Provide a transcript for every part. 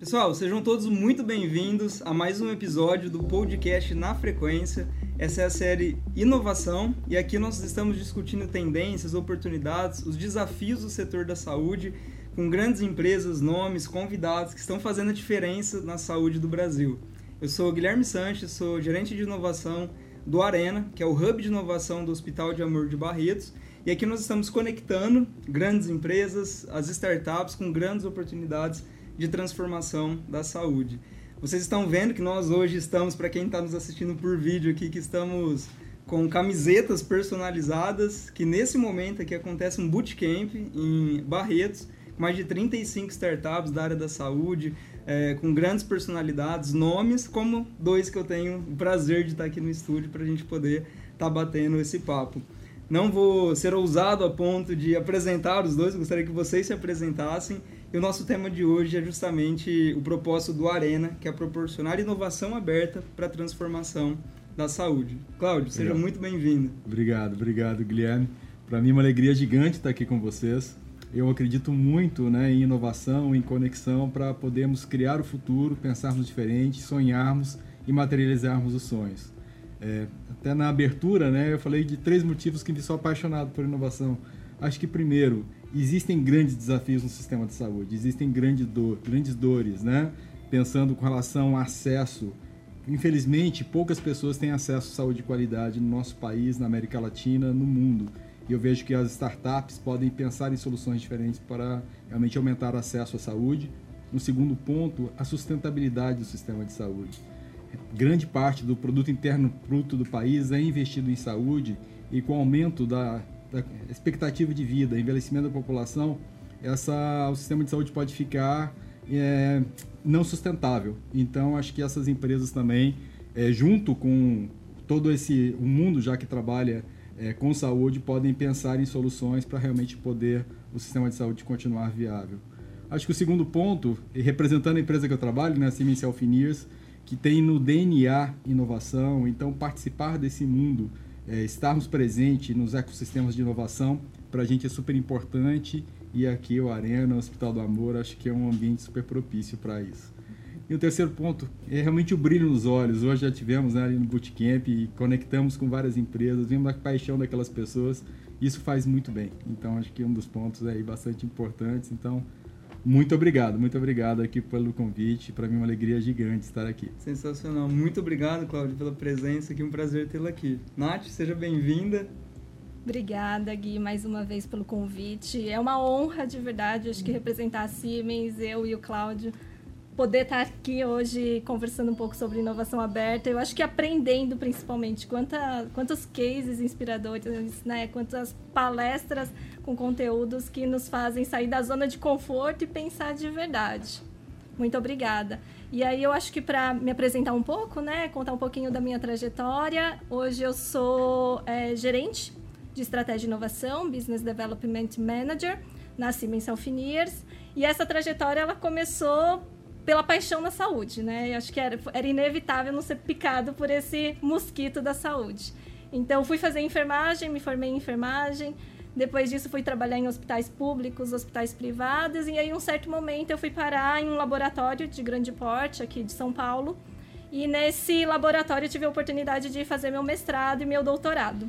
Pessoal, sejam todos muito bem-vindos a mais um episódio do podcast Na Frequência. Essa é a série Inovação e aqui nós estamos discutindo tendências, oportunidades, os desafios do setor da saúde com grandes empresas, nomes, convidados que estão fazendo a diferença na saúde do Brasil. Eu sou Guilherme Sanches, sou gerente de inovação do Arena, que é o hub de inovação do Hospital de Amor de Barretos, e aqui nós estamos conectando grandes empresas, as startups com grandes oportunidades de transformação da saúde. Vocês estão vendo que nós hoje estamos, para quem está nos assistindo por vídeo aqui, que estamos com camisetas personalizadas, que nesse momento aqui acontece um bootcamp em Barretos, com mais de 35 startups da área da saúde, é, com grandes personalidades, nomes, como dois que eu tenho o prazer de estar aqui no estúdio para a gente poder estar tá batendo esse papo. Não vou ser ousado a ponto de apresentar os dois, gostaria que vocês se apresentassem e o nosso tema de hoje é justamente o propósito do Arena, que é proporcionar inovação aberta para a transformação da saúde. Cláudio, seja muito bem-vindo. Obrigado, obrigado, Guilherme. Para mim é uma alegria gigante estar aqui com vocês. Eu acredito muito né, em inovação, em conexão para podermos criar o futuro, pensarmos diferente, sonharmos e materializarmos os sonhos. É, até na abertura, né, eu falei de três motivos que me sou apaixonado por inovação. Acho que primeiro existem grandes desafios no sistema de saúde, existem grande dor, grandes dores, né? Pensando com relação ao acesso. Infelizmente, poucas pessoas têm acesso à saúde de qualidade no nosso país, na América Latina, no mundo. E eu vejo que as startups podem pensar em soluções diferentes para realmente aumentar o acesso à saúde. No segundo ponto, a sustentabilidade do sistema de saúde. Grande parte do produto interno bruto do país é investido em saúde e com o aumento da da expectativa de vida, envelhecimento da população, essa, o sistema de saúde pode ficar é, não sustentável. Então, acho que essas empresas também, é, junto com todo esse o mundo já que trabalha é, com saúde, podem pensar em soluções para realmente poder o sistema de saúde continuar viável. Acho que o segundo ponto, representando a empresa que eu trabalho, né, a Siemens Healthineers, que tem no DNA inovação, então participar desse mundo é, estarmos presentes nos ecossistemas de inovação, para a gente é super importante e aqui o Arena, o Hospital do Amor, acho que é um ambiente super propício para isso. E o terceiro ponto é realmente o brilho nos olhos. Hoje já tivemos né, ali no Bootcamp e conectamos com várias empresas, vimos a paixão daquelas pessoas. Isso faz muito bem. Então, acho que um dos pontos aí bastante importantes. Então, muito obrigado, muito obrigado aqui pelo convite. Para mim é uma alegria gigante estar aqui. Sensacional. Muito obrigado, Cláudio, pela presença aqui. Um prazer tê-la aqui. Nath, seja bem-vinda. Obrigada, Gui, mais uma vez pelo convite. É uma honra, de verdade, acho que representar a Siemens, eu e o Cláudio, poder estar aqui hoje conversando um pouco sobre inovação aberta. Eu acho que aprendendo, principalmente, quanta, quantos cases inspiradores, né? quantas palestras com conteúdos que nos fazem sair da zona de conforto e pensar de verdade. Muito obrigada. E aí eu acho que para me apresentar um pouco, né, contar um pouquinho da minha trajetória, hoje eu sou é, gerente de estratégia e inovação, Business Development Manager na Siemens Healthineers. E essa trajetória ela começou pela paixão na saúde, né? Eu acho que era, era inevitável não ser picado por esse mosquito da saúde. Então fui fazer enfermagem, me formei em enfermagem, depois disso, fui trabalhar em hospitais públicos, hospitais privados, e aí, em um certo momento, eu fui parar em um laboratório de grande porte aqui de São Paulo. E nesse laboratório, tive a oportunidade de fazer meu mestrado e meu doutorado.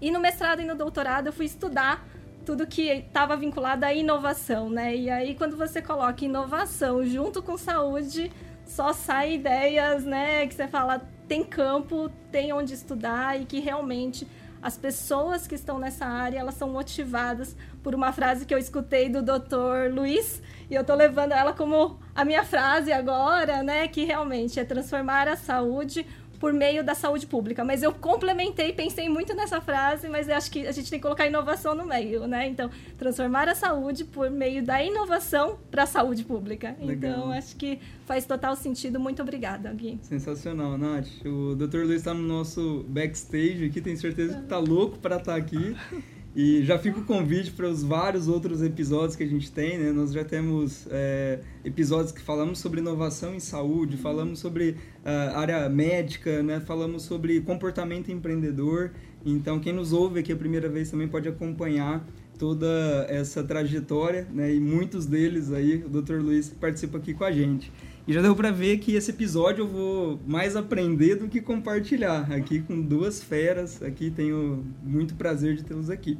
E no mestrado e no doutorado, eu fui estudar tudo que estava vinculado à inovação, né? E aí, quando você coloca inovação junto com saúde, só sai ideias, né? Que você fala, tem campo, tem onde estudar e que realmente as pessoas que estão nessa área, elas são motivadas por uma frase que eu escutei do Dr. Luiz, e eu estou levando ela como a minha frase agora, né, que realmente é transformar a saúde por meio da saúde pública. Mas eu complementei, pensei muito nessa frase, mas eu acho que a gente tem que colocar inovação no meio, né? Então, transformar a saúde por meio da inovação para a saúde pública. Legal. Então, acho que faz total sentido. Muito obrigada, Gui. Sensacional, Nath. O Dr. Luiz está no nosso backstage aqui, tenho certeza que está louco para estar tá aqui. E já fica o convite para os vários outros episódios que a gente tem, né? Nós já temos é, episódios que falamos sobre inovação em saúde, falamos sobre uh, área médica, né? Falamos sobre comportamento empreendedor. Então, quem nos ouve aqui a primeira vez também pode acompanhar toda essa trajetória, né? E muitos deles aí, o Dr. Luiz participa aqui com a gente. E já deu para ver que esse episódio eu vou mais aprender do que compartilhar. Aqui com duas feras, aqui tenho muito prazer de tê-los aqui.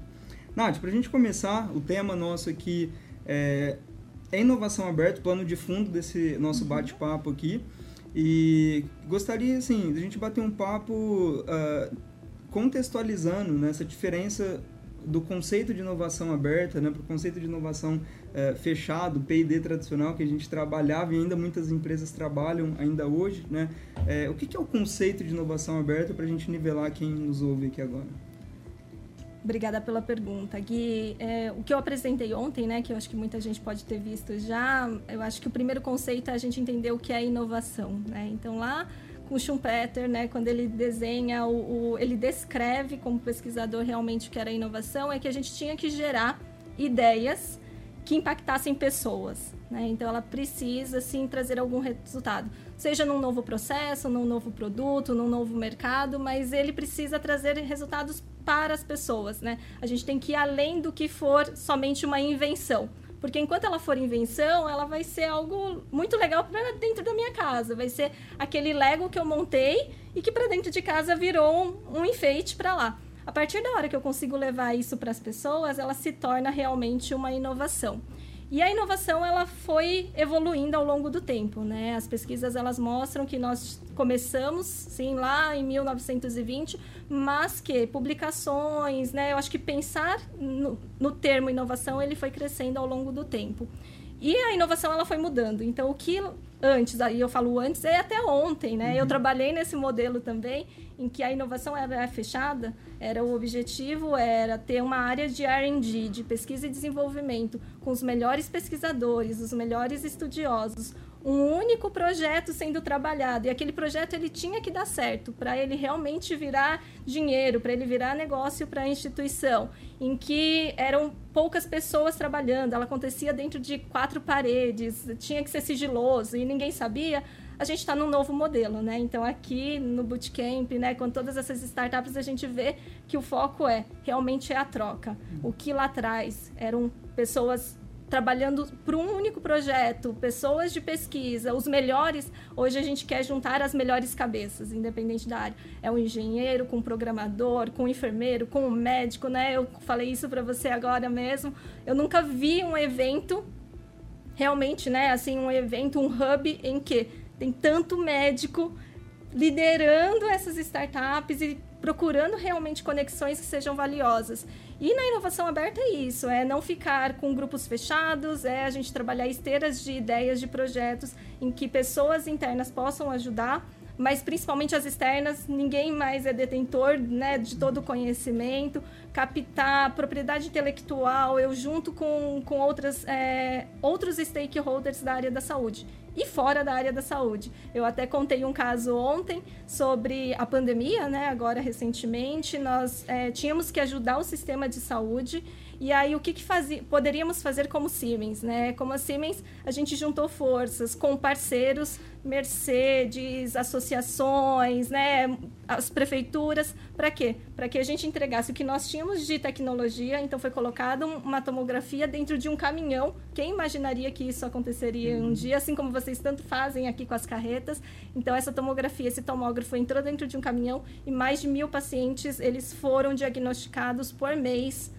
Nath, para a gente começar, o tema nosso aqui é, é inovação aberta, plano de fundo desse nosso bate-papo aqui. E gostaria, assim, de a gente bater um papo uh, contextualizando né, essa diferença do conceito de inovação aberta né, para o conceito de inovação uh, fechado, P&D tradicional, que a gente trabalhava e ainda muitas empresas trabalham ainda hoje. Né? Uh, o que, que é o conceito de inovação aberta para a gente nivelar quem nos ouve aqui agora? Obrigada pela pergunta, Gui. É, o que eu apresentei ontem, né, que eu acho que muita gente pode ter visto já, eu acho que o primeiro conceito é a gente entender o que é inovação. Né? Então, lá com Schumpeter, né, quando ele desenha, o, o, ele descreve como pesquisador realmente o que era inovação, é que a gente tinha que gerar ideias que impactassem pessoas. Né? Então, ela precisa, sim, trazer algum resultado. Seja num novo processo, num novo produto, num novo mercado, mas ele precisa trazer resultados para as pessoas, né? A gente tem que ir além do que for somente uma invenção. Porque enquanto ela for invenção, ela vai ser algo muito legal para dentro da minha casa. Vai ser aquele Lego que eu montei e que para dentro de casa virou um, um enfeite para lá. A partir da hora que eu consigo levar isso para as pessoas, ela se torna realmente uma inovação. E a inovação ela foi evoluindo ao longo do tempo, né? As pesquisas elas mostram que nós começamos sim lá em 1920, mas que publicações, né? Eu acho que pensar no, no termo inovação ele foi crescendo ao longo do tempo. E a inovação ela foi mudando. Então o que antes, aí eu falo antes, é até ontem, né? Uhum. Eu trabalhei nesse modelo também, em que a inovação era fechada, era o objetivo era ter uma área de R&D, de pesquisa e desenvolvimento, com os melhores pesquisadores, os melhores estudiosos, um único projeto sendo trabalhado e aquele projeto ele tinha que dar certo para ele realmente virar dinheiro, para ele virar negócio para a instituição, em que eram poucas pessoas trabalhando, ela acontecia dentro de quatro paredes, tinha que ser sigiloso e ninguém sabia. A gente está num novo modelo, né? Então aqui no Bootcamp, né, com todas essas startups a gente vê que o foco é realmente é a troca. O que lá atrás eram pessoas trabalhando para um único projeto, pessoas de pesquisa, os melhores. Hoje a gente quer juntar as melhores cabeças, independente da área. É um engenheiro com um programador, com um enfermeiro, com um médico, né? Eu falei isso para você agora mesmo. Eu nunca vi um evento realmente, né? Assim, um evento, um hub em que tem tanto médico liderando essas startups e procurando realmente conexões que sejam valiosas. E na inovação aberta é isso, é não ficar com grupos fechados, é a gente trabalhar esteiras de ideias, de projetos em que pessoas internas possam ajudar, mas principalmente as externas, ninguém mais é detentor né, de todo o conhecimento, captar propriedade intelectual, eu junto com, com outras, é, outros stakeholders da área da saúde e fora da área da saúde. Eu até contei um caso ontem sobre a pandemia, né? Agora recentemente nós é, tínhamos que ajudar o sistema de saúde e aí o que, que fazia, poderíamos fazer como Siemens, né? Como a Siemens, a gente juntou forças com parceiros, Mercedes, associações, né? As prefeituras, para quê? Para que a gente entregasse o que nós tínhamos de tecnologia. Então foi colocada uma tomografia dentro de um caminhão. Quem imaginaria que isso aconteceria um dia, assim como vocês tanto fazem aqui com as carretas? Então essa tomografia, esse tomógrafo entrou dentro de um caminhão e mais de mil pacientes eles foram diagnosticados por mês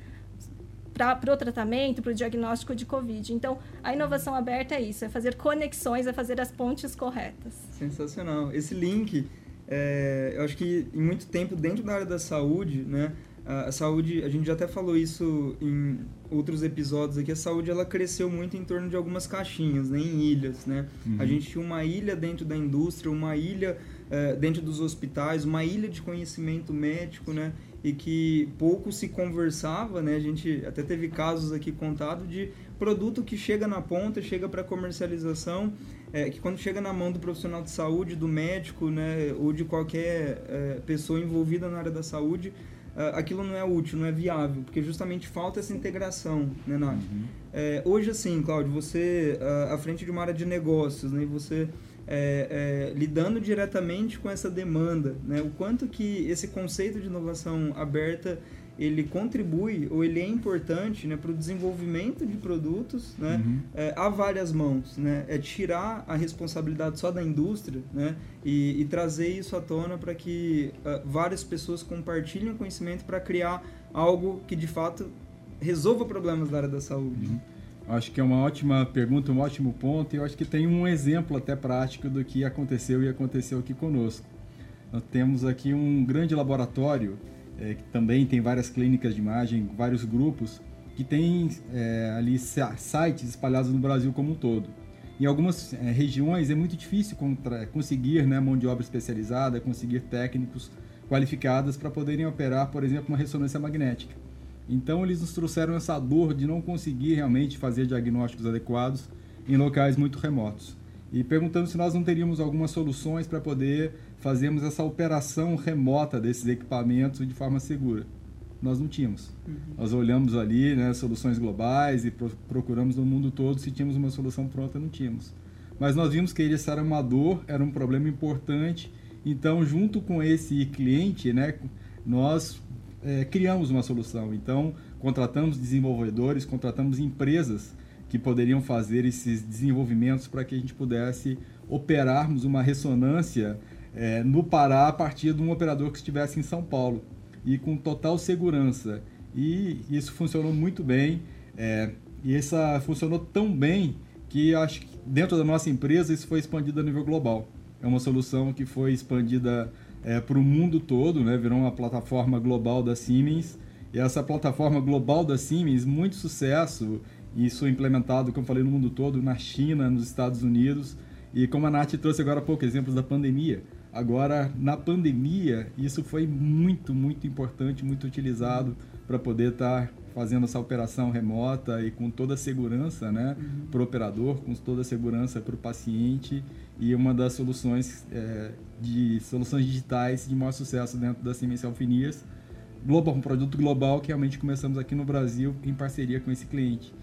para o tratamento, para o diagnóstico de Covid. Então, a inovação aberta é isso, é fazer conexões, é fazer as pontes corretas. Sensacional. Esse link, é, eu acho que em muito tempo dentro da área da saúde, né, a, a, saúde, a gente já até falou isso em outros episódios aqui, a saúde ela cresceu muito em torno de algumas caixinhas, né, em ilhas, né? Uhum. A gente tinha uma ilha dentro da indústria, uma ilha é, dentro dos hospitais, uma ilha de conhecimento médico, né? E que pouco se conversava, né? A gente até teve casos aqui contados de produto que chega na ponta, chega para comercialização, é, que quando chega na mão do profissional de saúde, do médico, né, ou de qualquer é, pessoa envolvida na área da saúde, aquilo não é útil, não é viável, porque justamente falta essa integração, né, Nath? Uhum. É, hoje, assim, Cláudio, você à frente de uma área de negócios, né, você é, é, lidando diretamente com essa demanda, né? O quanto que esse conceito de inovação aberta ele contribui ou ele é importante né, para o desenvolvimento de produtos né, uhum. é, a várias mãos. Né? É tirar a responsabilidade só da indústria né, e, e trazer isso à tona para que uh, várias pessoas compartilhem o conhecimento para criar algo que de fato resolva problemas da área da saúde. Uhum. Acho que é uma ótima pergunta, um ótimo ponto, e eu acho que tem um exemplo até prático do que aconteceu e aconteceu aqui conosco. Nós temos aqui um grande laboratório, é, que também tem várias clínicas de imagem, vários grupos, que tem é, ali sites espalhados no Brasil como um todo. Em algumas é, regiões é muito difícil contra, conseguir né, mão de obra especializada, conseguir técnicos qualificados para poderem operar, por exemplo, uma ressonância magnética. Então eles nos trouxeram essa dor de não conseguir realmente fazer diagnósticos adequados em locais muito remotos. E perguntando se nós não teríamos algumas soluções para poder fazermos essa operação remota desses equipamentos de forma segura. Nós não tínhamos. Uhum. Nós olhamos ali né, soluções globais e procuramos no mundo todo se tínhamos uma solução pronta, não tínhamos. Mas nós vimos que isso era uma dor, era um problema importante. Então, junto com esse cliente, né, nós é, criamos uma solução. Então, contratamos desenvolvedores, contratamos empresas que poderiam fazer esses desenvolvimentos para que a gente pudesse operarmos uma ressonância é, no Pará a partir de um operador que estivesse em São Paulo e com total segurança. E isso funcionou muito bem. É, e essa funcionou tão bem que acho que dentro da nossa empresa isso foi expandido a nível global. É uma solução que foi expandida é, para o mundo todo, né? virou uma plataforma global da Siemens. E essa plataforma global da Siemens, muito sucesso, isso implementado, como eu falei, no mundo todo, na China, nos Estados Unidos. E como a Nath trouxe agora há pouco, exemplos da pandemia. Agora, na pandemia, isso foi muito, muito importante, muito utilizado para poder estar tá fazendo essa operação remota e com toda a segurança né, uhum. para o operador, com toda a segurança para o paciente e uma das soluções é, de soluções digitais de maior sucesso dentro da Siemens Alfinias, global, um produto global que realmente começamos aqui no Brasil em parceria com esse cliente.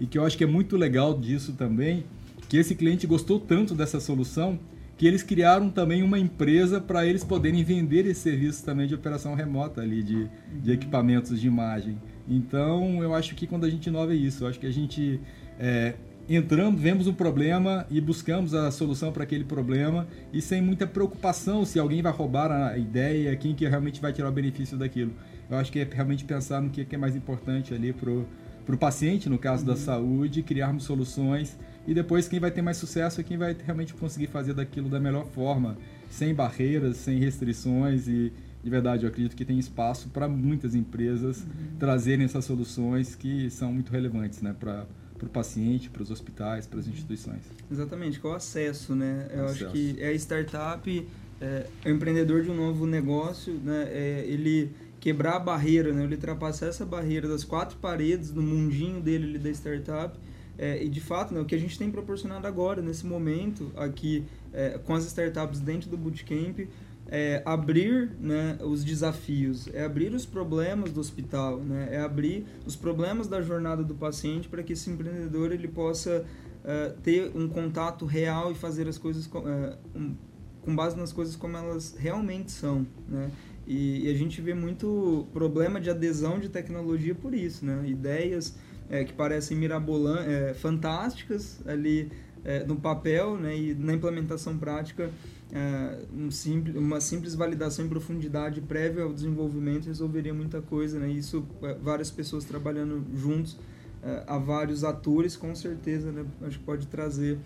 E que eu acho que é muito legal disso também, que esse cliente gostou tanto dessa solução que eles criaram também uma empresa para eles poderem vender esse serviço também de operação remota ali, de, de equipamentos de imagem. Então, eu acho que quando a gente inova é isso, eu acho que a gente é, entramos, vemos um problema e buscamos a solução para aquele problema e sem muita preocupação se alguém vai roubar a ideia, quem que realmente vai tirar o benefício daquilo. Eu acho que é realmente pensar no que é mais importante ali para o paciente, no caso uhum. da saúde, criarmos soluções e depois quem vai ter mais sucesso é quem vai realmente conseguir fazer daquilo da melhor forma, sem barreiras, sem restrições e de verdade eu acredito que tem espaço para muitas empresas uhum. trazerem essas soluções que são muito relevantes, né, para para o paciente, para os hospitais, para as instituições. Exatamente, qual o acesso, né? Eu acesso. acho que é a startup, é, é o empreendedor de um novo negócio, né? É ele quebrar a barreira, né? Ele ultrapassar essa barreira das quatro paredes do mundinho dele da startup é, e de fato, né, o que a gente tem proporcionado agora, nesse momento, aqui é, com as startups dentro do Bootcamp, é abrir né, os desafios, é abrir os problemas do hospital, né, é abrir os problemas da jornada do paciente para que esse empreendedor ele possa uh, ter um contato real e fazer as coisas com, uh, um, com base nas coisas como elas realmente são. Né? E, e, a gente vê muito problema de adesão de tecnologia por isso, né? ideias é, que parecem mirabolantes, é, fantásticas ali é, no papel né, e na implementação prática, é, um simples, uma simples validação em profundidade prévia ao desenvolvimento resolveria muita coisa. Né? Isso, é, várias pessoas trabalhando juntos, é, há vários atores, com certeza, né, acho que pode trazer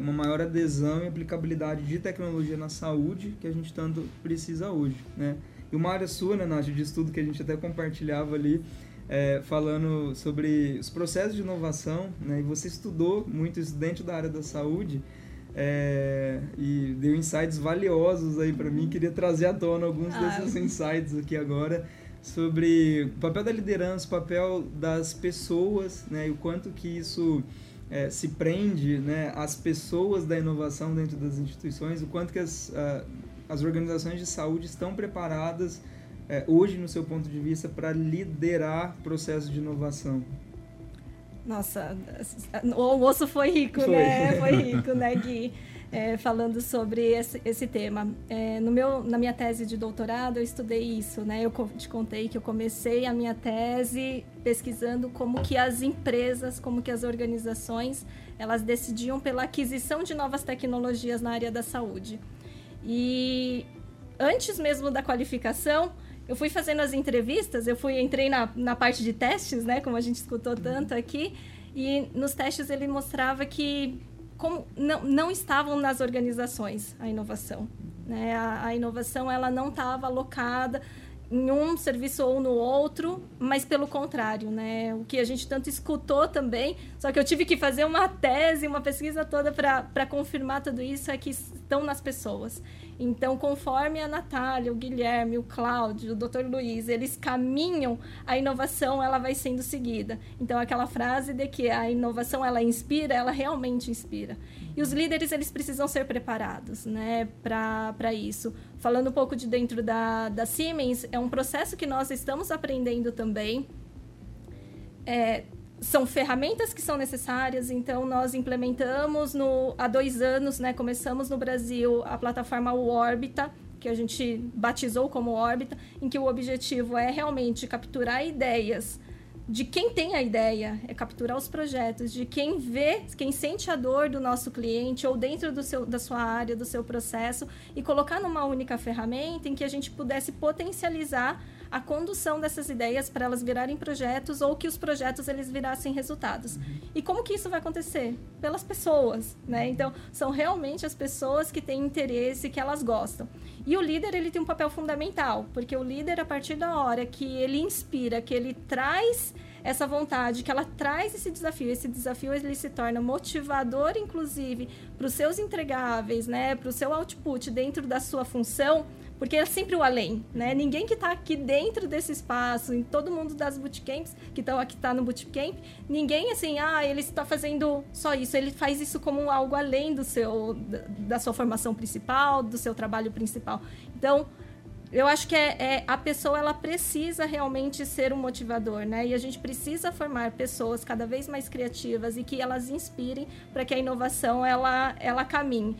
uma maior adesão e aplicabilidade de tecnologia na saúde que a gente tanto precisa hoje. Né? E uma área sua, né, Nath, de estudo que a gente até compartilhava ali, é, falando sobre os processos de inovação, né? E você estudou muito isso dentro da área da saúde é, e deu insights valiosos aí para mim. Queria trazer à tona alguns ah, desses insights aqui agora sobre o papel da liderança, o papel das pessoas, né? E o quanto que isso é, se prende, né? As pessoas da inovação dentro das instituições, o quanto que as, as organizações de saúde estão preparadas é, hoje, no seu ponto de vista, para liderar processos de inovação? Nossa, o almoço foi rico, foi. né? Foi rico, né, Gui? É, falando sobre esse, esse tema. É, no meu, na minha tese de doutorado, eu estudei isso, né? Eu te contei que eu comecei a minha tese pesquisando como que as empresas, como que as organizações, elas decidiam pela aquisição de novas tecnologias na área da saúde. E antes mesmo da qualificação, eu fui fazendo as entrevistas, eu fui entrei na, na parte de testes, né, como a gente escutou uhum. tanto aqui, e nos testes ele mostrava que como não, não estavam nas organizações a inovação, né? A, a inovação ela não estava alocada em um serviço ou no outro, mas pelo contrário, né? O que a gente tanto escutou também, só que eu tive que fazer uma tese, uma pesquisa toda para confirmar tudo isso, é que estão nas pessoas. Então, conforme a Natália, o Guilherme, o Cláudio, o Dr. Luiz, eles caminham, a inovação ela vai sendo seguida. Então, aquela frase de que a inovação ela inspira, ela realmente inspira. E os líderes eles precisam ser preparados, né, para isso. Falando um pouco de dentro da, da Siemens, é um processo que nós estamos aprendendo também. É, são ferramentas que são necessárias, então nós implementamos no, há dois anos, né, começamos no Brasil a plataforma Orbita, que a gente batizou como Orbita, em que o objetivo é realmente capturar ideias de quem tem a ideia, é capturar os projetos, de quem vê, quem sente a dor do nosso cliente ou dentro do seu, da sua área, do seu processo, e colocar numa única ferramenta em que a gente pudesse potencializar a condução dessas ideias para elas virarem projetos ou que os projetos eles virassem resultados. Uhum. E como que isso vai acontecer? Pelas pessoas, né? Então, são realmente as pessoas que têm interesse, que elas gostam. E o líder, ele tem um papel fundamental, porque o líder, a partir da hora que ele inspira, que ele traz essa vontade, que ela traz esse desafio. Esse desafio ele se torna motivador, inclusive, para os seus entregáveis, né, para o seu output dentro da sua função porque é sempre o além, né? Ninguém que está aqui dentro desse espaço, em todo mundo das bootcamps, que estão aqui tá no bootcamp, ninguém assim, ah, ele está fazendo só isso, ele faz isso como algo além do seu da sua formação principal, do seu trabalho principal. Então, eu acho que é, é, a pessoa ela precisa realmente ser um motivador, né? E a gente precisa formar pessoas cada vez mais criativas e que elas inspirem para que a inovação ela ela caminhe.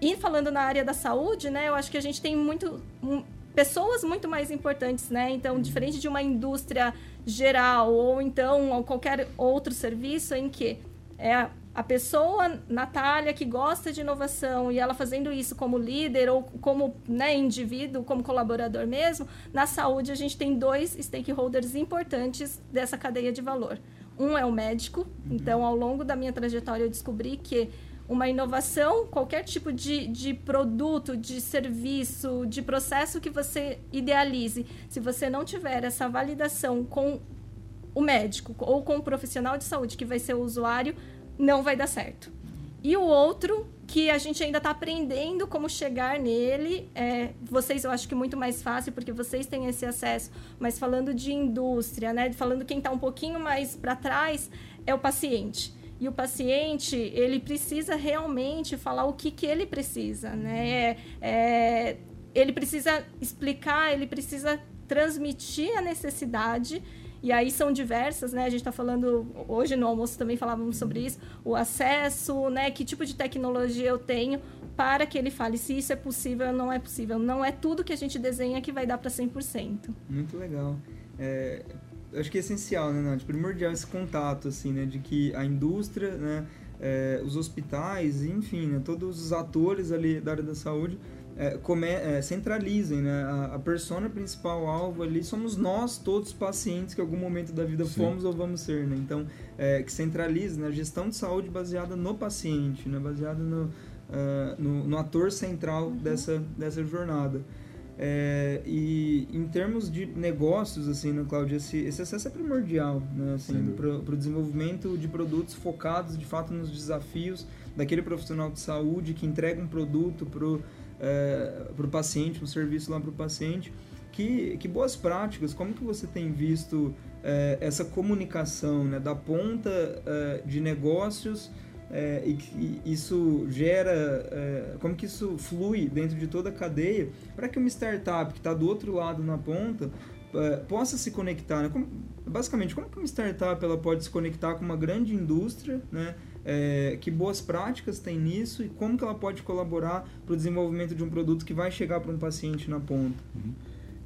E falando na área da saúde, né, eu acho que a gente tem muito um, pessoas muito mais importantes, né? Então, diferente de uma indústria geral ou então qualquer outro serviço em que é a pessoa, Natália, que gosta de inovação e ela fazendo isso como líder ou como né, indivíduo, como colaborador mesmo, na saúde a gente tem dois stakeholders importantes dessa cadeia de valor. Um é o médico, uhum. então ao longo da minha trajetória eu descobri que uma inovação, qualquer tipo de, de produto, de serviço, de processo que você idealize, se você não tiver essa validação com o médico ou com o profissional de saúde que vai ser o usuário, não vai dar certo. E o outro, que a gente ainda está aprendendo como chegar nele, é, vocês eu acho que muito mais fácil, porque vocês têm esse acesso, mas falando de indústria, né, falando quem está um pouquinho mais para trás, é o paciente e o paciente ele precisa realmente falar o que, que ele precisa, né? É, é, ele precisa explicar, ele precisa transmitir a necessidade e aí são diversas, né? A gente está falando hoje no almoço também falávamos sobre isso, o acesso, né? Que tipo de tecnologia eu tenho para que ele fale se isso é possível ou não é possível. Não é tudo que a gente desenha que vai dar para 100%. Muito legal. É, acho que é essencial, né, Nath? Primordial esse contato, assim, né? De que a indústria, né? É, os hospitais, enfim, né, todos os atores ali da área da saúde é, come, é, centralizem, né? A, a persona principal, alvo ali, somos nós, todos pacientes que em algum momento da vida Sim. fomos ou vamos ser, né? Então, é, que centralize né? a gestão de saúde baseada no paciente, né? Baseada no, uh, no, no, ator central uhum. dessa, dessa jornada. É, e em termos de negócios, assim, né, Cláudio, esse, esse acesso é primordial, né, assim, para o desenvolvimento de produtos focados, de fato, nos desafios daquele profissional de saúde que entrega um produto para o é, paciente, um serviço lá para o paciente. Que, que boas práticas, como que você tem visto é, essa comunicação né, da ponta é, de negócios é, e que isso gera, é, como que isso flui dentro de toda a cadeia para que uma startup que está do outro lado na ponta é, possa se conectar. Né? Como, basicamente, como que uma startup ela pode se conectar com uma grande indústria, né? É, que boas práticas tem nisso e como que ela pode colaborar para o desenvolvimento de um produto que vai chegar para um paciente na ponta? Uhum.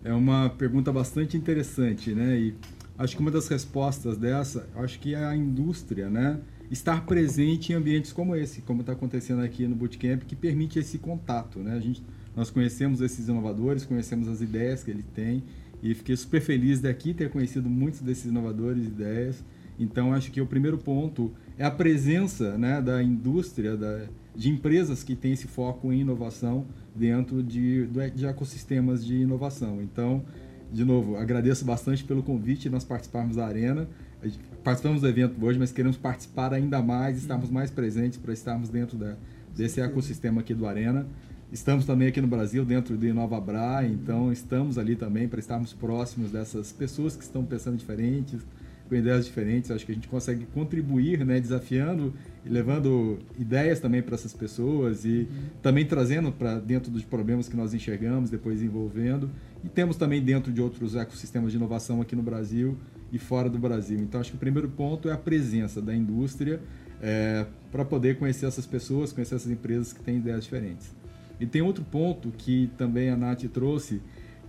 É uma pergunta bastante interessante, né? E acho que uma das respostas dessa, acho que é a indústria, né? Estar presente em ambientes como esse, como está acontecendo aqui no Bootcamp, que permite esse contato, né? A gente, nós conhecemos esses inovadores, conhecemos as ideias que ele tem e fiquei super feliz daqui ter conhecido muitos desses inovadores e ideias. Então, acho que o primeiro ponto é a presença né, da indústria, da, de empresas que têm esse foco em inovação dentro de, de ecossistemas de inovação. Então, de novo, agradeço bastante pelo convite nós participarmos da Arena. Participamos do evento hoje, mas queremos participar ainda mais, estarmos mais presentes para estarmos dentro da, desse ecossistema aqui do Arena. Estamos também aqui no Brasil, dentro do Inova Bra, então estamos ali também para estarmos próximos dessas pessoas que estão pensando diferentes, com ideias diferentes. Acho que a gente consegue contribuir, né, desafiando e levando ideias também para essas pessoas e uhum. também trazendo para dentro dos problemas que nós enxergamos, depois envolvendo. E temos também dentro de outros ecossistemas de inovação aqui no Brasil e fora do Brasil. Então, acho que o primeiro ponto é a presença da indústria é, para poder conhecer essas pessoas, conhecer essas empresas que têm ideias diferentes. E tem outro ponto que também a Nath trouxe,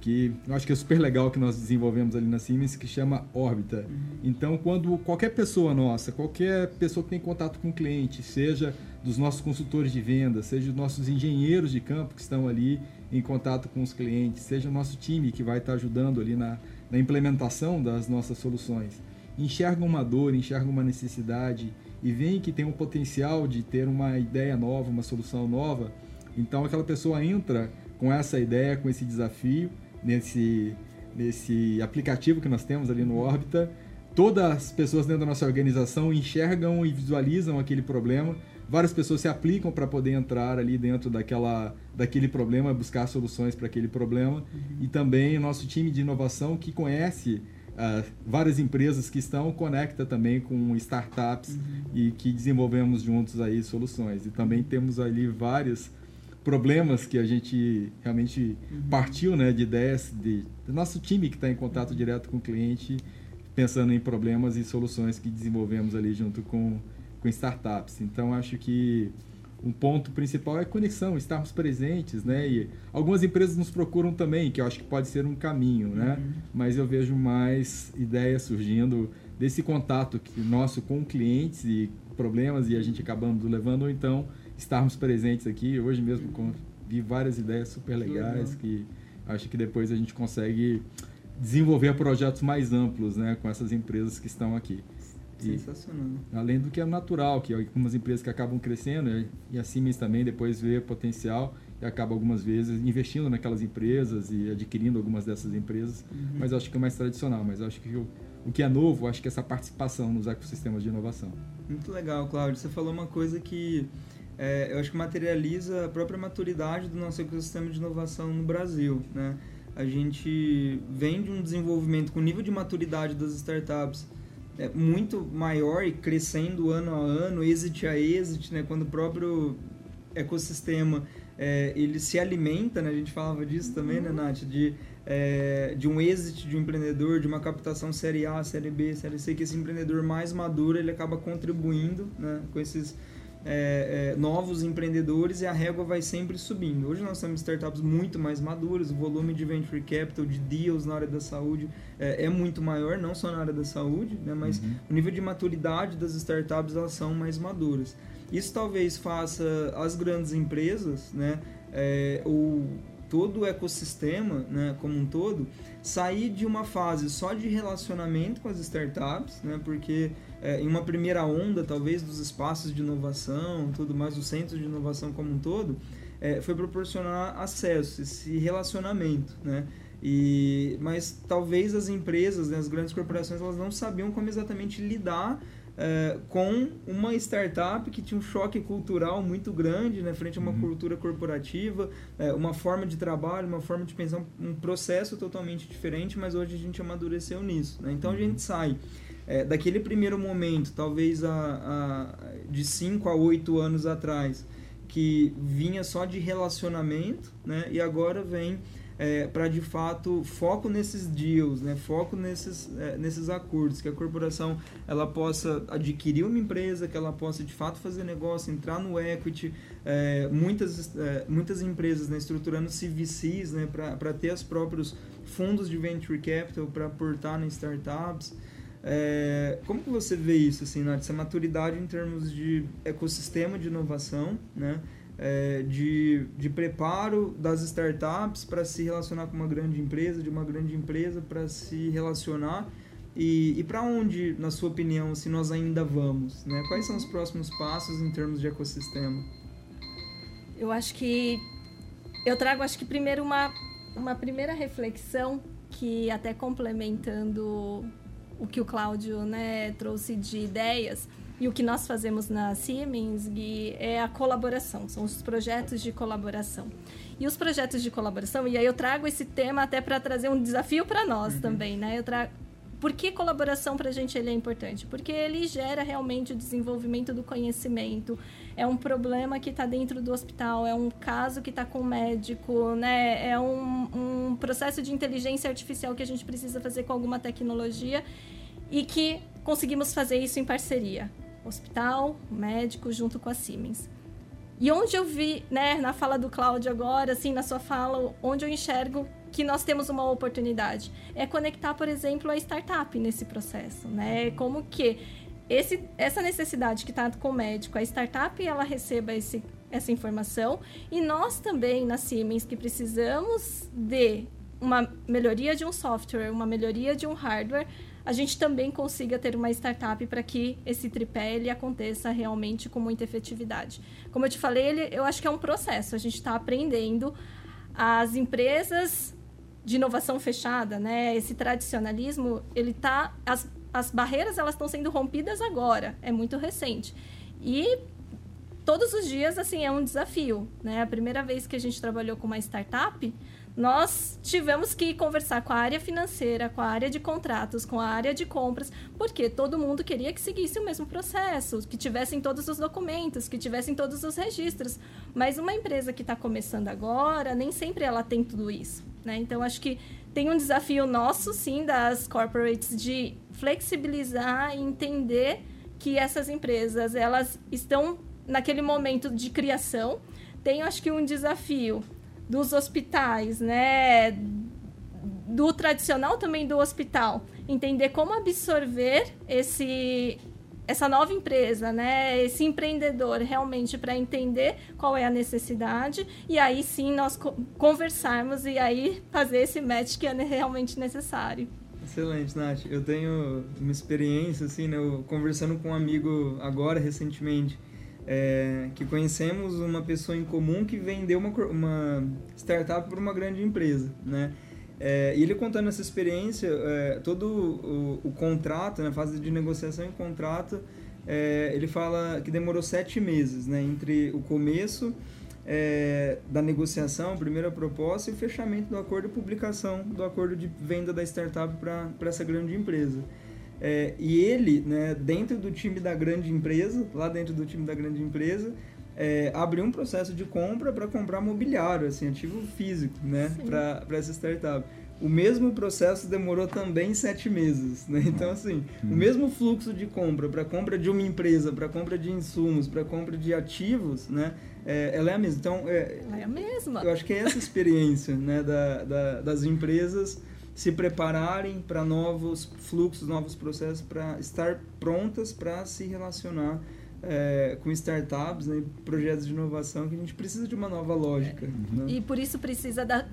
que eu acho que é super legal que nós desenvolvemos ali na Siemens, que chama órbita. Uhum. Então, quando qualquer pessoa nossa, qualquer pessoa que tem contato com o cliente, seja dos nossos consultores de venda, seja dos nossos engenheiros de campo que estão ali em contato com os clientes, seja o nosso time que vai estar ajudando ali na, na implementação das nossas soluções, enxergam uma dor, enxergam uma necessidade e veem que tem um potencial de ter uma ideia nova, uma solução nova, então aquela pessoa entra com essa ideia, com esse desafio, nesse, nesse aplicativo que nós temos ali no Orbita. Todas as pessoas dentro da nossa organização enxergam e visualizam aquele problema. Várias pessoas se aplicam para poder entrar ali dentro daquela, daquele problema, buscar soluções para aquele problema. Uhum. E também o nosso time de inovação que conhece Uh, várias empresas que estão conecta também com startups uhum. e que desenvolvemos juntos aí soluções e também temos ali várias problemas que a gente realmente uhum. partiu né, de ideias de, do nosso time que está em contato direto com o cliente, pensando em problemas e soluções que desenvolvemos ali junto com, com startups. Então, acho que um ponto principal é conexão, estarmos presentes, né? E algumas empresas nos procuram também, que eu acho que pode ser um caminho, né? Uhum. Mas eu vejo mais ideias surgindo desse contato que nosso com clientes e problemas e a gente acabando levando, ou então estarmos presentes aqui. Hoje mesmo vi várias ideias super legais que acho que depois a gente consegue desenvolver projetos mais amplos né, com essas empresas que estão aqui. Sensacional. E, além do que é natural, que algumas empresas que acabam crescendo e a Siemens também depois vê potencial e acaba algumas vezes investindo naquelas empresas e adquirindo algumas dessas empresas, uhum. mas acho que é mais tradicional, mas acho que o, o que é novo, acho que é essa participação nos ecossistemas de inovação. Muito legal, Cláudio. Você falou uma coisa que é, eu acho que materializa a própria maturidade do nosso ecossistema de inovação no Brasil. Né? A gente vem de um desenvolvimento com nível de maturidade das startups é, muito maior e crescendo ano a ano, exit a exit, né? quando o próprio ecossistema é, ele se alimenta, né? a gente falava disso também, né, Nath? De, é, de um exit de um empreendedor, de uma captação série A, série B, série C, que esse empreendedor mais maduro ele acaba contribuindo né, com esses é, é, novos empreendedores e a régua vai sempre subindo. Hoje nós temos startups muito mais maduras, o volume de venture capital, de deals na área da saúde é, é muito maior, não só na área da saúde, né, mas uhum. o nível de maturidade das startups elas são mais maduras. Isso talvez faça as grandes empresas, né, é, ou todo o ecossistema né, como um todo, sair de uma fase só de relacionamento com as startups, né, porque é, em uma primeira onda, talvez, dos espaços de inovação, tudo mais, o centro de inovação como um todo, é, foi proporcionar acesso, esse relacionamento, né? E, mas talvez as empresas, né, as grandes corporações, elas não sabiam como exatamente lidar é, com uma startup que tinha um choque cultural muito grande, né, frente a uma uhum. cultura corporativa, é, uma forma de trabalho, uma forma de pensar, um processo totalmente diferente, mas hoje a gente amadureceu nisso. Né? Então a gente uhum. sai é, daquele primeiro momento, talvez a, a, de 5 a 8 anos atrás, que vinha só de relacionamento, né? e agora vem é, para de fato foco nesses deals, né? foco nesses, é, nesses acordos, que a corporação ela possa adquirir uma empresa, que ela possa de fato fazer negócio, entrar no equity, é, muitas, é, muitas empresas né, estruturando CVCs né, para ter os próprios fundos de venture capital para aportar em startups. É, como que você vê isso, assim, Nath? Essa maturidade em termos de ecossistema de inovação, né? é, de, de preparo das startups para se relacionar com uma grande empresa, de uma grande empresa para se relacionar e, e para onde, na sua opinião, se nós ainda vamos? Né? Quais são os próximos passos em termos de ecossistema? Eu acho que eu trago, acho que primeiro uma, uma primeira reflexão que até complementando o que o Cláudio né, trouxe de ideias, e o que nós fazemos na Siemens Gui, é a colaboração, são os projetos de colaboração. E os projetos de colaboração, e aí eu trago esse tema até para trazer um desafio para nós uhum. também, né? Eu trago por que colaboração para a gente ele é importante? Porque ele gera realmente o desenvolvimento do conhecimento. É um problema que está dentro do hospital, é um caso que está com o médico, né? é um, um processo de inteligência artificial que a gente precisa fazer com alguma tecnologia e que conseguimos fazer isso em parceria hospital, médico, junto com a Siemens. E onde eu vi, né, na fala do Cláudio agora, assim, na sua fala, onde eu enxergo que nós temos uma oportunidade é conectar, por exemplo, a startup nesse processo, né? Como que esse, essa necessidade que está com o médico, a startup ela receba esse, essa informação e nós também na Siemens que precisamos de uma melhoria de um software, uma melhoria de um hardware, a gente também consiga ter uma startup para que esse tripé ele aconteça realmente com muita efetividade. Como eu te falei, ele, eu acho que é um processo. A gente está aprendendo. As empresas de inovação fechada, né? Esse tradicionalismo, ele tá as, as barreiras elas estão sendo rompidas agora. É muito recente. E todos os dias assim é um desafio, né? A primeira vez que a gente trabalhou com uma startup, nós tivemos que conversar com a área financeira, com a área de contratos, com a área de compras, porque todo mundo queria que seguisse o mesmo processo, que tivessem todos os documentos, que tivessem todos os registros. Mas uma empresa que está começando agora, nem sempre ela tem tudo isso. Né? Então, acho que tem um desafio nosso, sim, das corporates, de flexibilizar e entender que essas empresas elas estão naquele momento de criação. Tem, acho que, um desafio dos hospitais, né? Do tradicional também do hospital, entender como absorver esse essa nova empresa, né? Esse empreendedor realmente para entender qual é a necessidade e aí sim nós conversarmos e aí fazer esse match que é realmente necessário. Excelente, Nath. Eu tenho uma experiência, assim, né? Eu, conversando com um amigo agora, recentemente, é, que conhecemos uma pessoa em comum que vendeu uma, uma startup para uma grande empresa, né? É, e ele contando essa experiência, é, todo o, o, contrato, na né, fase de negociação e contrato, é, ele fala que demorou sete meses, né? Entre o começo é, da negociação, primeira proposta e o fechamento do acordo e publicação do acordo de venda da startup para essa grande empresa. É, e ele, né, dentro do time da grande empresa, lá dentro do time da grande empresa, é, abriu um processo de compra para comprar mobiliário, assim, ativo físico, né, para essa startup. O mesmo processo demorou também sete meses, né? Então, assim, o mesmo fluxo de compra para compra de uma empresa, para compra de insumos, para compra de ativos, né? É, ela é a mesma. Então, é, ela é a mesma. Eu acho que é essa experiência, né, da, da das empresas se prepararem para novos fluxos, novos processos, para estar prontas para se relacionar é, com startups, né, projetos de inovação, que a gente precisa de uma nova lógica. É. Né? E por isso precisa da.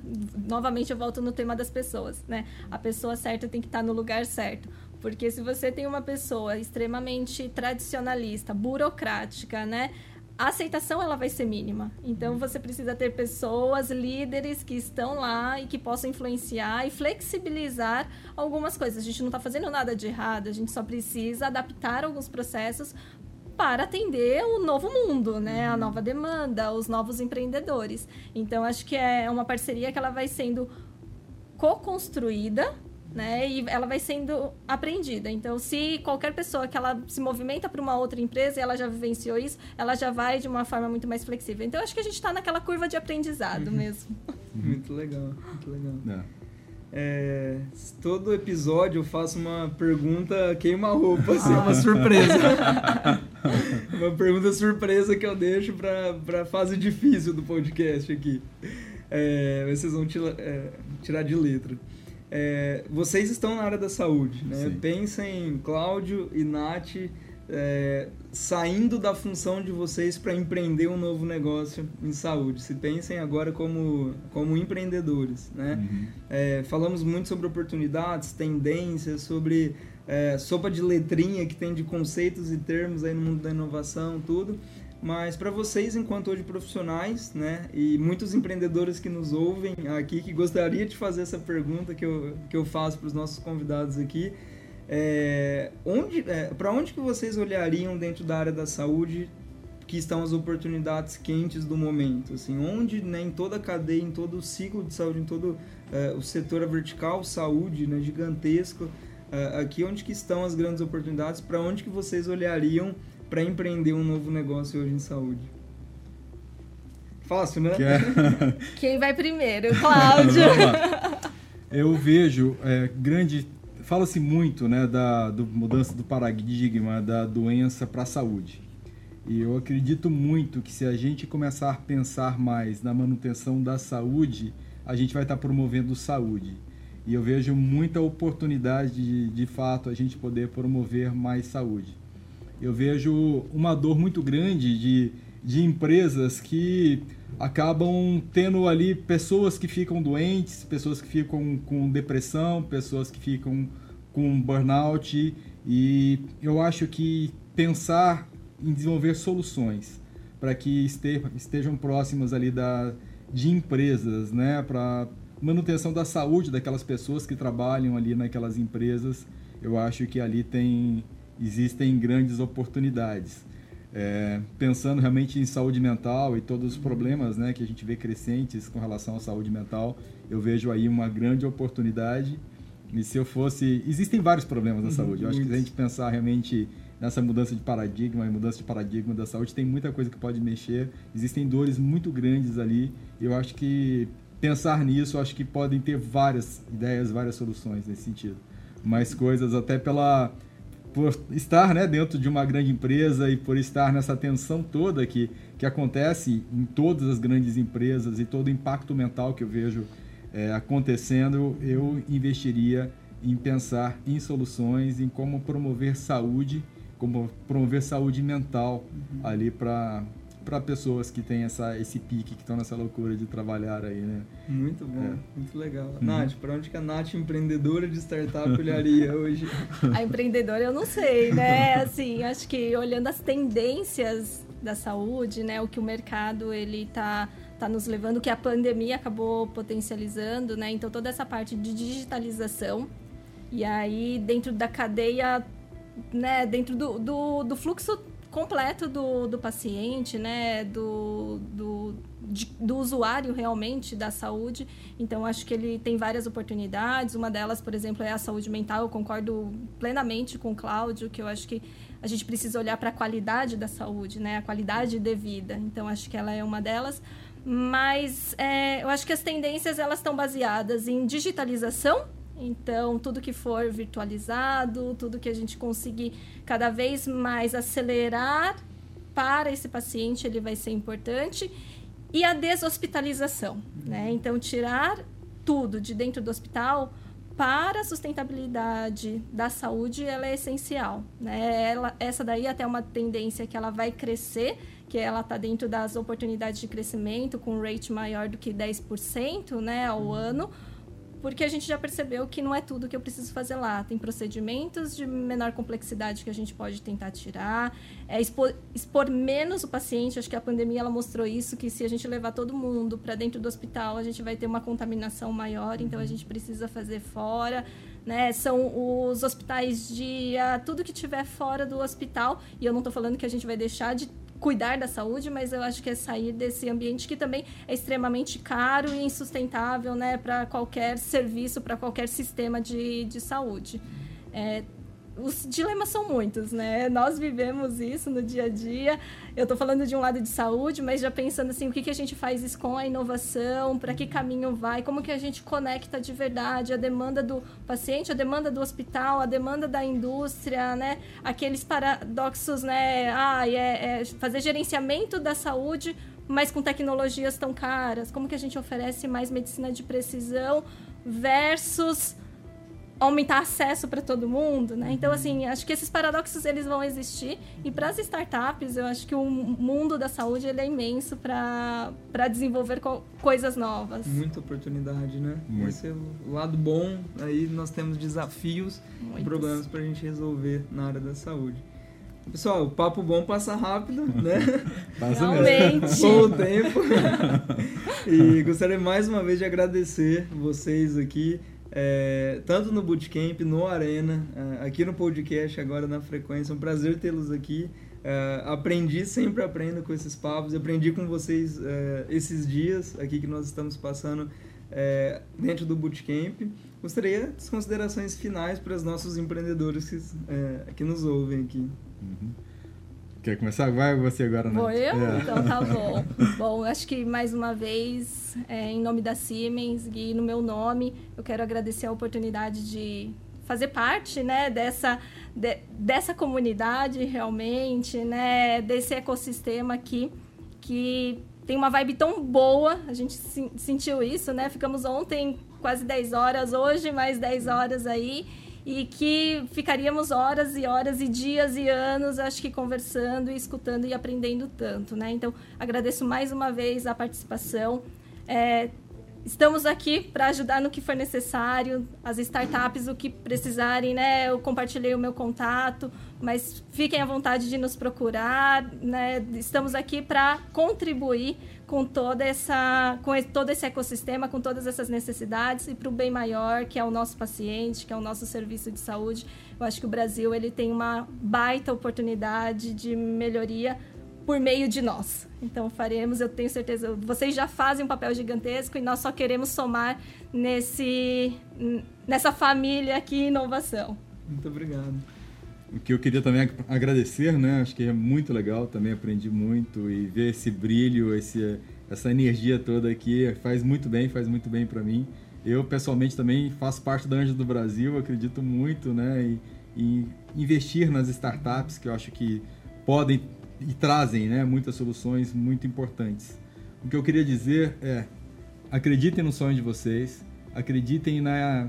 Novamente, eu volto no tema das pessoas. Né? A pessoa certa tem que estar no lugar certo. Porque se você tem uma pessoa extremamente tradicionalista, burocrática, né? a aceitação ela vai ser mínima. Então você precisa ter pessoas, líderes que estão lá e que possam influenciar e flexibilizar algumas coisas. A gente não está fazendo nada de errado, a gente só precisa adaptar alguns processos para atender o novo mundo, né? A nova demanda, os novos empreendedores. Então acho que é uma parceria que ela vai sendo co-construída né? E ela vai sendo aprendida. Então, se qualquer pessoa que ela se movimenta para uma outra empresa e ela já vivenciou isso, ela já vai de uma forma muito mais flexível. Então, acho que a gente está naquela curva de aprendizado uhum. mesmo. Muito legal, muito legal. É. É, todo episódio eu faço uma pergunta queima-roupa, assim, uma surpresa. uma pergunta surpresa que eu deixo pra, pra fase difícil do podcast aqui. É, vocês vão tira, é, tirar de letra. É, vocês estão na área da saúde, né? Sim. Pensem, Cláudio e Nath é, saindo da função de vocês para empreender um novo negócio em saúde. Se pensem agora como, como empreendedores. Né? Uhum. É, falamos muito sobre oportunidades, tendências, sobre é, sopa de letrinha que tem de conceitos e termos aí no mundo da inovação, tudo. Mas para vocês, enquanto hoje profissionais, né, e muitos empreendedores que nos ouvem aqui, que gostaria de fazer essa pergunta que eu, que eu faço para os nossos convidados aqui, é, onde, é, para onde que vocês olhariam dentro da área da saúde que estão as oportunidades quentes do momento? Assim, onde né, em toda a cadeia, em todo o ciclo de saúde, em todo é, o setor vertical saúde, né, gigantesco, é, aqui onde que estão as grandes oportunidades? Para onde que vocês olhariam para empreender um novo negócio hoje em saúde? Fácil, né? É... Quem vai primeiro? Cláudio. Eu vejo é, grande fala-se muito né, da do mudança do paradigma da doença para a saúde. E eu acredito muito que se a gente começar a pensar mais na manutenção da saúde, a gente vai estar promovendo saúde. E eu vejo muita oportunidade de, de fato, a gente poder promover mais saúde. Eu vejo uma dor muito grande de, de empresas que acabam tendo ali pessoas que ficam doentes, pessoas que ficam com depressão, pessoas que ficam com burnout e eu acho que pensar em desenvolver soluções para que estejam próximas ali da, de empresas, né, para manutenção da saúde daquelas pessoas que trabalham ali naquelas empresas, eu acho que ali tem existem grandes oportunidades. É, pensando realmente em saúde mental e todos os problemas né, que a gente vê crescentes com relação à saúde mental, eu vejo aí uma grande oportunidade. E se eu fosse. Existem vários problemas na uhum, saúde. Eu acho que se a gente pensar realmente nessa mudança de paradigma e mudança de paradigma da saúde, tem muita coisa que pode mexer. Existem dores muito grandes ali. Eu acho que pensar nisso, eu acho que podem ter várias ideias, várias soluções nesse sentido. Mais coisas até pela por estar né, dentro de uma grande empresa e por estar nessa tensão toda que, que acontece em todas as grandes empresas e todo o impacto mental que eu vejo é, acontecendo, eu investiria em pensar em soluções, em como promover saúde, como promover saúde mental uhum. ali para para pessoas que têm essa, esse pique, que estão nessa loucura de trabalhar aí, né? Muito bom, é. muito legal. Uhum. Nath, para onde que a Nath, empreendedora de startup, olharia hoje? A empreendedora eu não sei, né? Assim, acho que olhando as tendências da saúde, né? O que o mercado ele está tá nos levando, que a pandemia acabou potencializando, né? Então toda essa parte de digitalização e aí dentro da cadeia, né? Dentro do, do, do fluxo completo do, do paciente, né? Do, do, de, do usuário realmente da saúde. Então, acho que ele tem várias oportunidades. Uma delas, por exemplo, é a saúde mental. Eu concordo plenamente com o Cláudio, que eu acho que a gente precisa olhar para a qualidade da saúde, né? A qualidade de vida. Então, acho que ela é uma delas. Mas é, eu acho que as tendências elas estão baseadas em digitalização então, tudo que for virtualizado, tudo que a gente conseguir cada vez mais acelerar para esse paciente, ele vai ser importante. E a deshospitalização, né? Então, tirar tudo de dentro do hospital para a sustentabilidade da saúde, ela é essencial, né? Ela, essa daí é até uma tendência que ela vai crescer, que ela está dentro das oportunidades de crescimento, com um rate maior do que 10% né, ao ano, porque a gente já percebeu que não é tudo que eu preciso fazer lá. Tem procedimentos de menor complexidade que a gente pode tentar tirar, é expor, expor menos o paciente. Acho que a pandemia ela mostrou isso, que se a gente levar todo mundo para dentro do hospital, a gente vai ter uma contaminação maior, então a gente precisa fazer fora. Né? São os hospitais de uh, tudo que tiver fora do hospital, e eu não estou falando que a gente vai deixar de cuidar da saúde, mas eu acho que é sair desse ambiente que também é extremamente caro e insustentável né, para qualquer serviço, para qualquer sistema de, de saúde. É, os dilemas são muitos, né? Nós vivemos isso no dia a dia. Eu estou falando de um lado de saúde, mas já pensando assim, o que, que a gente faz com a inovação, para que caminho vai, como que a gente conecta de verdade a demanda do paciente, a demanda do hospital, a demanda da indústria, né? Aqueles paradoxos, né? Ah, é, é fazer gerenciamento da saúde, mas com tecnologias tão caras. Como que a gente oferece mais medicina de precisão versus aumentar acesso para todo mundo, né? Então, assim, acho que esses paradoxos eles vão existir e para as startups, eu acho que o mundo da saúde ele é imenso para desenvolver co coisas novas. Muita oportunidade, né? Muito. Esse é o lado bom. Aí nós temos desafios, Muitos. problemas para a gente resolver na área da saúde. Pessoal, o papo bom passa rápido, né? Passa Realmente. Com o tempo. e gostaria mais uma vez de agradecer vocês aqui é, tanto no Bootcamp, no Arena, é, aqui no podcast, agora na frequência. É um prazer tê-los aqui. É, aprendi, sempre aprendo com esses papos. Aprendi com vocês é, esses dias aqui que nós estamos passando é, dentro do Bootcamp. Gostaria das considerações finais para os nossos empreendedores que, que nos ouvem aqui. Uhum. Quer começar? Vai você agora, né? Vou eu? É. Então tá bom. bom, acho que mais uma vez, é, em nome da Siemens e no meu nome, eu quero agradecer a oportunidade de fazer parte né, dessa, de, dessa comunidade realmente, né, desse ecossistema aqui, que tem uma vibe tão boa, a gente sentiu isso, né? Ficamos ontem quase 10 horas, hoje mais 10 horas aí e que ficaríamos horas e horas e dias e anos, acho que conversando e escutando e aprendendo tanto, né? Então, agradeço mais uma vez a participação. É, estamos aqui para ajudar no que for necessário, as startups, o que precisarem, né? Eu compartilhei o meu contato, mas fiquem à vontade de nos procurar, né? Estamos aqui para contribuir com toda essa com todo esse ecossistema, com todas essas necessidades e para o bem maior, que é o nosso paciente, que é o nosso serviço de saúde. Eu acho que o Brasil ele tem uma baita oportunidade de melhoria por meio de nós. Então faremos, eu tenho certeza, vocês já fazem um papel gigantesco e nós só queremos somar nesse nessa família aqui inovação. Muito obrigado. O que eu queria também agradecer, né? Acho que é muito legal, também aprendi muito e ver esse brilho, esse, essa energia toda aqui faz muito bem, faz muito bem para mim. Eu pessoalmente também faço parte da Anjos do Brasil, acredito muito, né? Em, investir nas startups que eu acho que podem e trazem, né? Muitas soluções muito importantes. O que eu queria dizer é, acreditem no sonho de vocês, acreditem na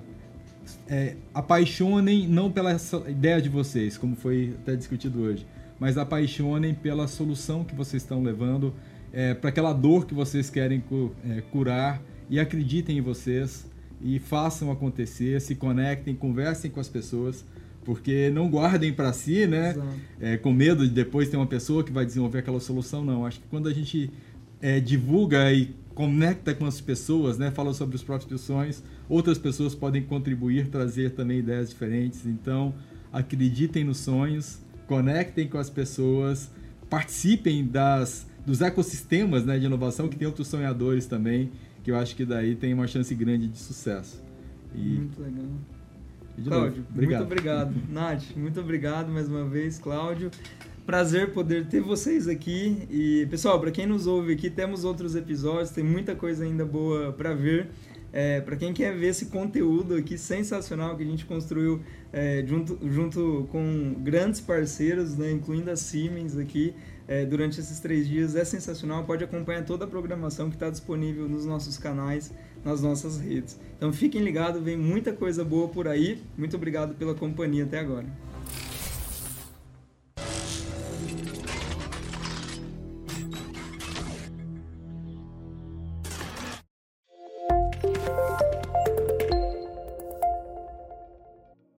é, apaixonem não pela ideia de vocês, como foi até discutido hoje, mas apaixonem pela solução que vocês estão levando, é, para aquela dor que vocês querem cu, é, curar e acreditem em vocês e façam acontecer, se conectem, conversem com as pessoas, porque não guardem para si, né? É, com medo de depois ter uma pessoa que vai desenvolver aquela solução, não. Acho que quando a gente é, divulga e conecta com as pessoas, né? Fala sobre os próprios sonhos, Outras pessoas podem contribuir, trazer também ideias diferentes. Então, acreditem nos sonhos, conectem com as pessoas, participem das, dos ecossistemas né, de inovação, que tem outros sonhadores também, que eu acho que daí tem uma chance grande de sucesso. E... Muito legal. Cláudio, obrigado. muito obrigado. Nath, muito obrigado mais uma vez, Cláudio. Prazer poder ter vocês aqui. E, pessoal, para quem nos ouve aqui, temos outros episódios, tem muita coisa ainda boa para ver. É, para quem quer ver esse conteúdo aqui sensacional que a gente construiu é, junto, junto com grandes parceiros, né, incluindo a Siemens aqui, é, durante esses três dias, é sensacional. Pode acompanhar toda a programação que está disponível nos nossos canais, nas nossas redes. Então fiquem ligados, vem muita coisa boa por aí. Muito obrigado pela companhia até agora.